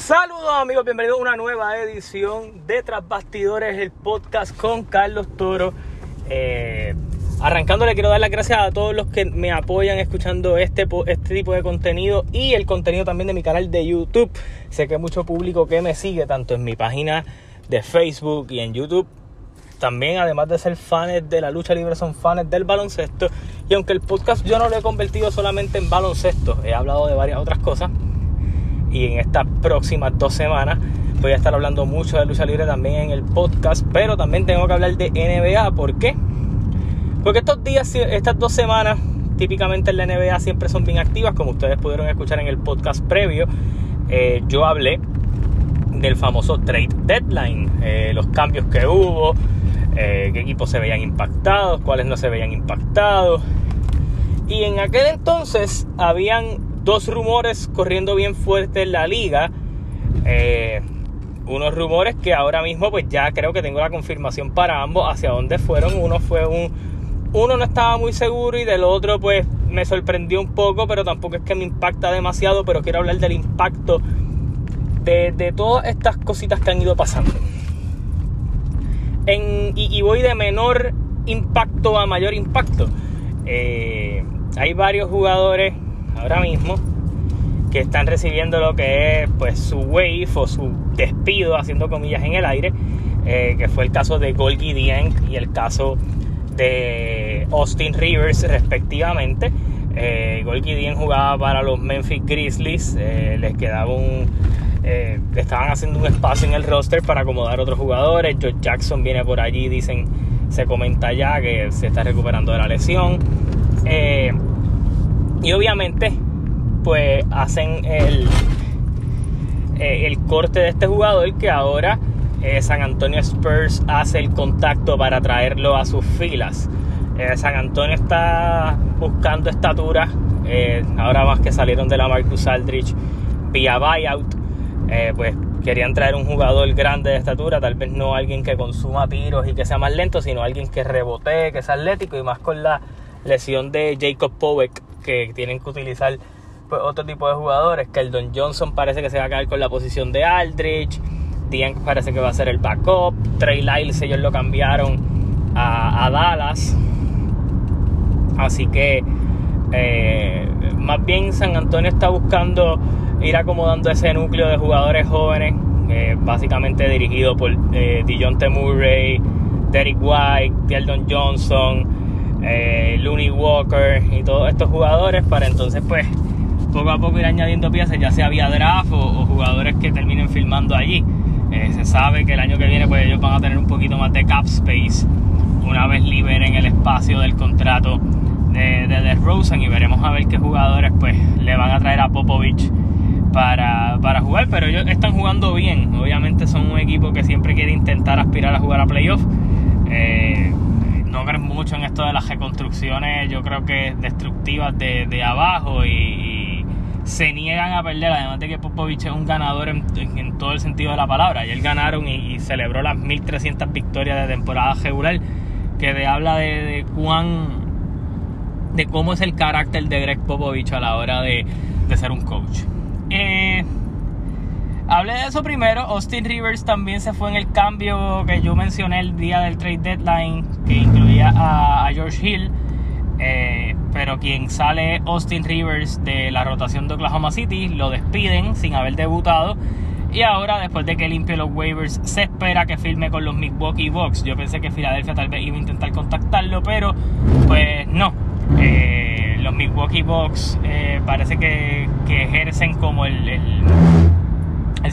Saludos amigos, bienvenidos a una nueva edición de Tras Bastidores, el podcast con Carlos Toro. Eh, arrancando le quiero dar las gracias a todos los que me apoyan escuchando este, este tipo de contenido y el contenido también de mi canal de YouTube. Sé que hay mucho público que me sigue tanto en mi página de Facebook y en YouTube. También, además de ser fans de la lucha libre, son fans del baloncesto. Y aunque el podcast yo no lo he convertido solamente en baloncesto, he hablado de varias otras cosas y en estas próximas dos semanas voy a estar hablando mucho de lucha libre también en el podcast, pero también tengo que hablar de NBA. ¿Por qué? Porque estos días, estas dos semanas, típicamente en la NBA siempre son bien activas, como ustedes pudieron escuchar en el podcast previo. Eh, yo hablé del famoso trade deadline, eh, los cambios que hubo, eh, qué equipos se veían impactados, cuáles no se veían impactados. Y en aquel entonces habían dos rumores corriendo bien fuerte en la liga. Eh, unos rumores que ahora mismo pues ya creo que tengo la confirmación para ambos hacia dónde fueron. Uno fue un... Uno no estaba muy seguro y del otro pues me sorprendió un poco, pero tampoco es que me impacta demasiado, pero quiero hablar del impacto de, todas estas cositas que han ido pasando. y, voy de menor impacto a mayor impacto. Eh, hay varios jugadores ahora mismo que están recibiendo lo que es pues su wave o su despido haciendo comillas en el aire eh, que fue el caso de Golgi Dieng y el caso de Austin Rivers respectivamente. Eh, Golgi Dieng jugaba para los Memphis Grizzlies eh, les quedaba un estaban haciendo un espacio en el roster para acomodar otros jugadores. George Jackson viene por allí dicen se comenta ya que se está recuperando de la lesión y obviamente, pues hacen el, eh, el corte de este jugador que ahora eh, San Antonio Spurs hace el contacto para traerlo a sus filas. Eh, San Antonio está buscando estatura, ahora más que salieron de la Marcus Aldrich vía buyout, pues querían traer un jugador grande de estatura, tal vez no alguien que consuma tiros y que sea más lento, sino alguien que rebotee, que sea atlético y más con la lesión de Jacob Poweck que tienen que utilizar pues, otro tipo de jugadores. Que el Don Johnson parece que se va a quedar con la posición de Aldrich. Dian parece que va a ser el backup. Trey Lyles ellos lo cambiaron a, Dallas. Así que eh, más bien San Antonio está buscando ir acomodando ese núcleo de jugadores jóvenes, eh, básicamente dirigido por eh, T. Murray, Derek White, Don Johnson, eh, Looney Walker y todos estos jugadores para entonces pues poco a poco ir añadiendo piezas, ya sea vía draft o, jugadores que terminen filmando allí. Eh, se sabe que el año que viene pues ellos van a tener un poquito más de cap space una vez liberen el espacio del contrato de, de Rosen y veremos a ver qué jugadores pues le van a traer a Popovich para, para jugar, pero ellos están jugando bien, obviamente son un equipo que siempre quiere intentar aspirar a jugar a playoff. Eh, no creen mucho en esto de las reconstrucciones, yo creo que destructivas de, abajo y, se niegan a perder, además de que Popovich es un ganador en, todo el sentido de la palabra. Y él ganaron y, celebró las 1300 victorias de temporada regular, que de, habla de, cuán de cómo es el carácter de Greg Popovich a la hora de, ser un coach. Eh, Hablé de eso primero. Austin Rivers también se fue en el cambio que yo mencioné el día del trade deadline, que incluía a, George Hill. Eh, pero quien sale Austin Rivers de la rotación de Oklahoma City lo despiden sin haber debutado. Y ahora, después de que limpie los waivers, se espera que firme con los Milwaukee Bucks. Yo pensé que Filadelfia tal vez iba a intentar contactarlo, pero pues no. Eh, los Milwaukee Bucks eh, parece que, ejercen como el el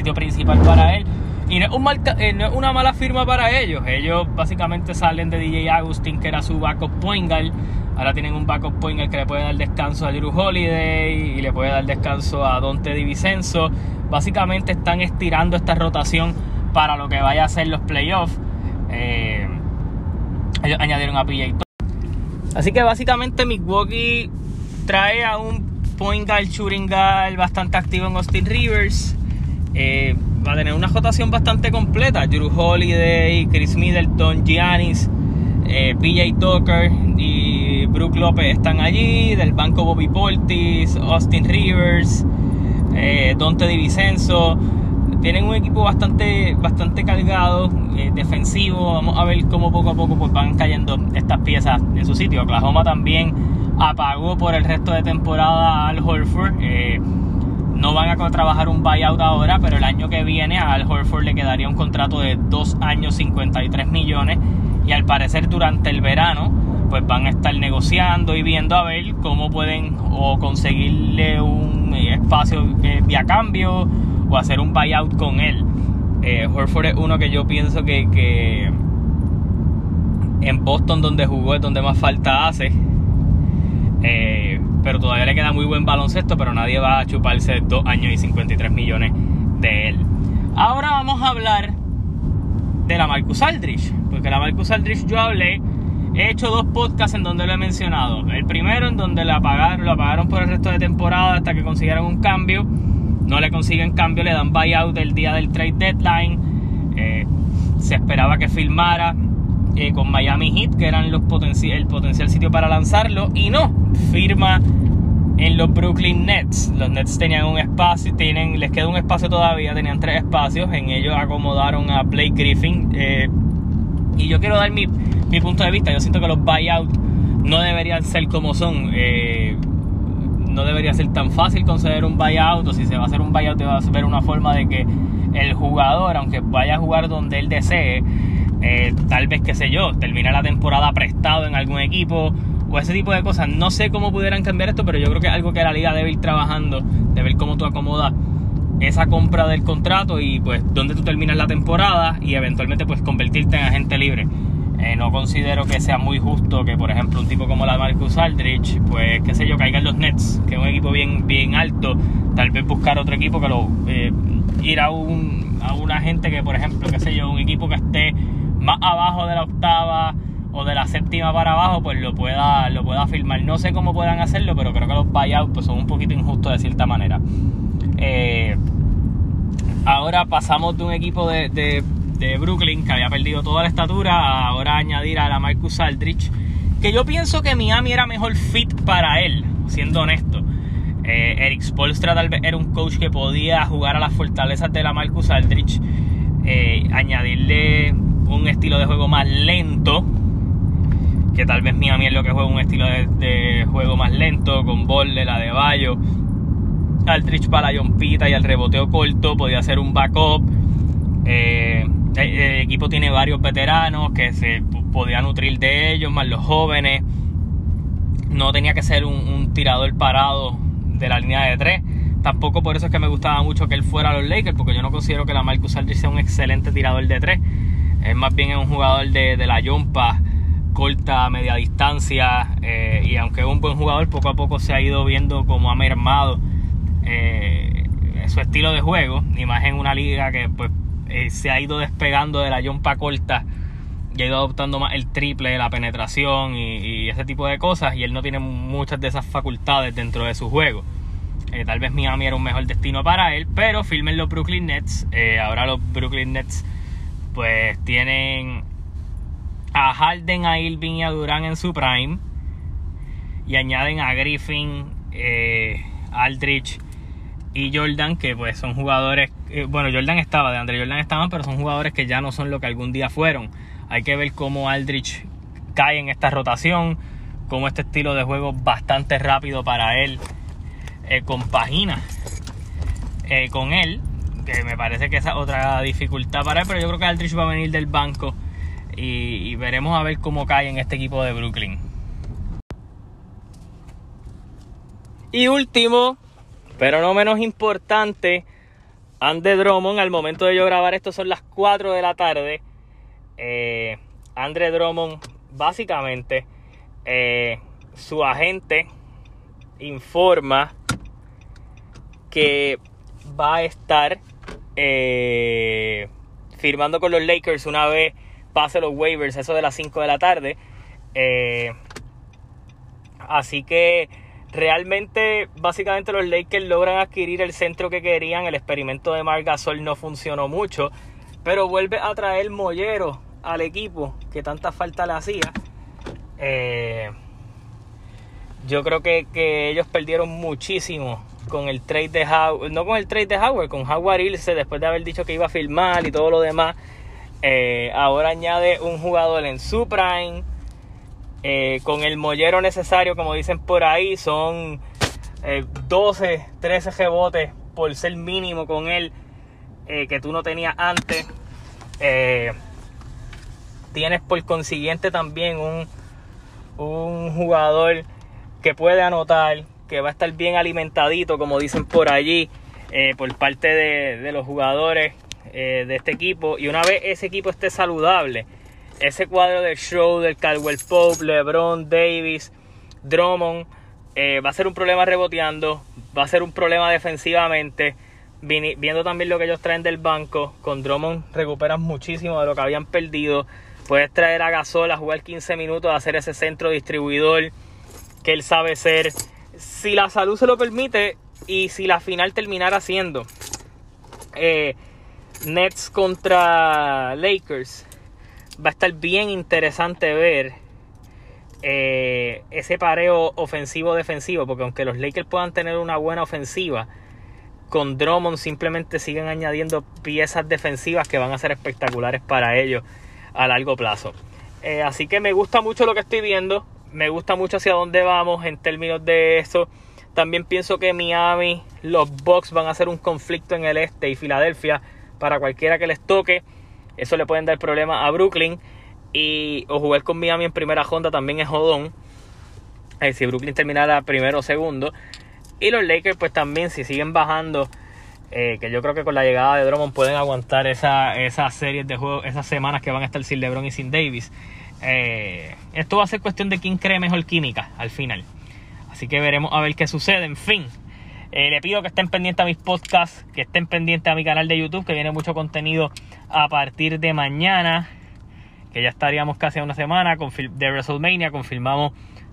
sitio principal para él. Y no es, eh, no es, una mala firma para ellos. Ellos básicamente salen de DJ Agustin, que era su backup point guard. Ahora tienen un backup point guard que le puede dar descanso a Drew Holiday y le puede dar descanso a Dante DiVincenzo. Básicamente están estirando esta rotación para lo que vaya a ser los playoffs. Eh, ellos añadieron a PJ Así que básicamente Milwaukee trae a un point guard, shooting guard bastante activo en Austin Rivers. Eh, va a tener una rotación bastante completa. Drew Holiday, Chris Middleton, Giannis, eh, PJ Tucker y Brook López están allí. Del banco Bobby Portis, Austin Rivers, eh, Dante DiVincenzo. tienen un equipo bastante, bastante cargado, eh, defensivo. Vamos a ver cómo poco a poco pues, van cayendo estas piezas en su sitio. Oklahoma también apagó por el resto de temporada al Horford. No van a trabajar un buyout ahora, pero el año que viene Al Horford le quedaría un contrato de 2 años 53 millones y al parecer durante el verano pues van a estar negociando y viendo a ver cómo pueden o conseguirle un espacio eh, vía cambio o hacer un buyout con él. Eh, Horford es uno que yo pienso que, que en Boston donde jugó es donde más falta hace. Eh, pero todavía le queda muy buen baloncesto, pero nadie va a chuparse 2 años y 53 millones de él. Ahora vamos a hablar de la Marcus Aldrich, porque la Marcus Aldrich yo hablé, he hecho dos podcasts en donde lo he mencionado. El primero en donde lo apagaron, lo apagaron por el resto de temporada hasta que consiguieron un cambio. No le consiguen cambio, le dan buyout el día del trade deadline. Eh, se esperaba que filmara eh, con Miami Heat, que eran los el potencial sitio para lanzarlo, y no, firma en los Brooklyn Nets. Los Nets tenían un espacio, tienen, les queda un espacio todavía, tenían tres espacios, en ellos acomodaron a Blake Griffin. Eh, y yo quiero dar mi, mi, punto de vista, yo siento que los buyouts no deberían ser como son. Eh, no debería ser tan fácil conceder un buyout, o si se va a hacer un buyout, va a ser una forma de que el jugador, aunque vaya a jugar donde él desee, eh, tal vez, qué sé yo, termina la temporada prestado en algún equipo o ese tipo de cosas. No sé cómo pudieran cambiar esto, pero yo creo que es algo que la liga debe ir trabajando, de ver cómo tú acomodas esa compra del contrato y pues dónde tú terminas la temporada y eventualmente pues convertirte en agente libre. Eh, no considero que sea muy justo que, por ejemplo, un tipo como la Marcus Aldrich, pues, qué sé yo, caiga en los Nets, que es un equipo bien, bien alto, tal vez buscar otro equipo que lo... Eh, ir a un, a una gente que, por ejemplo, qué sé yo, un equipo que esté más abajo de la octava o de la séptima para abajo, pues lo pueda, lo pueda firmar. No sé cómo puedan hacerlo, pero creo que los buyouts pues, son un poquito injustos de cierta manera. Eh, ahora pasamos de un equipo de, de, Brooklyn que había perdido toda la estatura a ahora añadir a la Marcus Aldrich, que yo pienso que Miami era mejor fit para él, siendo honesto. Eh, Eric Spolstra tal vez era un coach que podía jugar a las fortalezas de la Marcus Aldrich, eh, añadirle un estilo de juego más lento. Que tal vez Miami es lo que juega un estilo de, juego más lento, con de la de Bayo, Aldrich para la yompita y al reboteo corto, podía ser un backup. Eh, el, equipo tiene varios veteranos que se podía nutrir de ellos, más los jóvenes. No tenía que ser un, tirador parado de la línea de tres. Tampoco por eso es que me gustaba mucho que él fuera a los Lakers, porque yo no considero que la Marcus Aldrich sea un excelente tirador de tres. Es más bien un jugador de, la yompa, corta, media distancia. Eh, y aunque es un buen jugador, poco a poco se ha ido viendo como ha mermado eh, su estilo de juego. Y más en una liga que pues, eh, se ha ido despegando de la yompa corta y ha ido adoptando más el triple, la penetración y, ese tipo de cosas. Y él no tiene muchas de esas facultades dentro de su juego. tal vez Miami era un mejor destino para él, pero filmen los Brooklyn Nets. ahora los Brooklyn Nets pues tienen a Harden, a Irving y a Durán en su prime. Y añaden a Griffin, eh, Aldrich y Jordan, que pues son jugadores. Eh, bueno, Jordan estaba, de Andre Jordan estaban, pero son jugadores que ya no son lo que algún día fueron. Hay que ver cómo Aldrich cae en esta rotación, cómo este estilo de juego bastante rápido para él eh, compagina con él me parece que esa es otra dificultad para él, pero yo creo que Aldrich va a venir del banco y, veremos a ver cómo cae en este equipo de Brooklyn. Y último, pero no menos importante, Andre Drummond, al momento de yo grabar esto son las 4 de la tarde. Eh, Andre Drummond, básicamente, eh, su agente informa que va a estar eh, firmando con los Lakers una vez pase los waivers, eso de las 5 de la tarde. Eh, así que realmente, básicamente los Lakers logran adquirir el centro que querían. El experimento de Marc Gasol no funcionó mucho, pero vuelve a traer Mollero al equipo que tanta falta le hacía. Eh, yo creo que, que ellos perdieron muchísimo con el trade de Howard, no con el trade de Howard, con Howard irse después de haber dicho que iba a firmar y todo lo demás. Eh, ahora añade un jugador en su prime, eh, con el mollero necesario, como dicen por ahí, son 12, 13 rebotes por ser mínimo con él que tú no tenías antes. tienes por consiguiente también un, jugador que puede anotar, que va a estar bien alimentadito, como dicen por allí, eh, por parte de, los jugadores eh, de este equipo. Y una vez ese equipo esté saludable, ese cuadro de Schroeder, Caldwell Pope, LeBron, Davis, Drummond, eh, va a ser un problema reboteando, va a ser un problema defensivamente. Viendo también lo que ellos traen del banco, con Drummond recuperan muchísimo de lo que habían perdido. Puedes traer a Gasol a jugar 15 minutos, a hacer ese centro distribuidor que él sabe ser. Si la salud se lo permite y si la final terminara siendo eh, Nets contra Lakers, va a estar bien interesante ver eh, ese pareo ofensivo-defensivo, porque aunque los Lakers puedan tener una buena ofensiva, con Drummond simplemente siguen añadiendo piezas defensivas que van a ser espectaculares para ellos a largo plazo. Eh, así que me gusta mucho lo que estoy viendo me gusta mucho hacia dónde vamos en términos de eso. También pienso que Miami, los Bucks van a ser un conflicto en el este y Filadelfia para cualquiera que les toque. Eso le pueden dar problemas a Brooklyn. Y o jugar con Miami en primera ronda también es jodón. Eh, si Brooklyn terminara primero o segundo. Y los Lakers pues también si siguen bajando. Eh, que yo creo que con la llegada de Drummond pueden aguantar esa, esas series de juegos, esas semanas que van a estar sin LeBron y sin Davis. Eh, esto va a ser cuestión de quién cree mejor química al final. Así que veremos a ver qué sucede. En fin, eh, le pido que estén pendientes a mis podcasts, que estén pendientes a mi canal de YouTube, que viene mucho contenido a partir de mañana, que ya estaríamos casi a una semana de WrestleMania. Confirmamos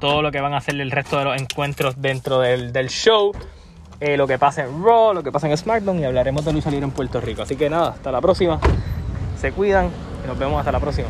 todo lo que van a hacer el resto de los encuentros dentro del, show. Eh, lo que pasa en Raw, lo que pasa en SmackDown y hablaremos de lucha libre en Puerto Rico. Así que nada, hasta la próxima. Se cuidan y nos vemos hasta la próxima.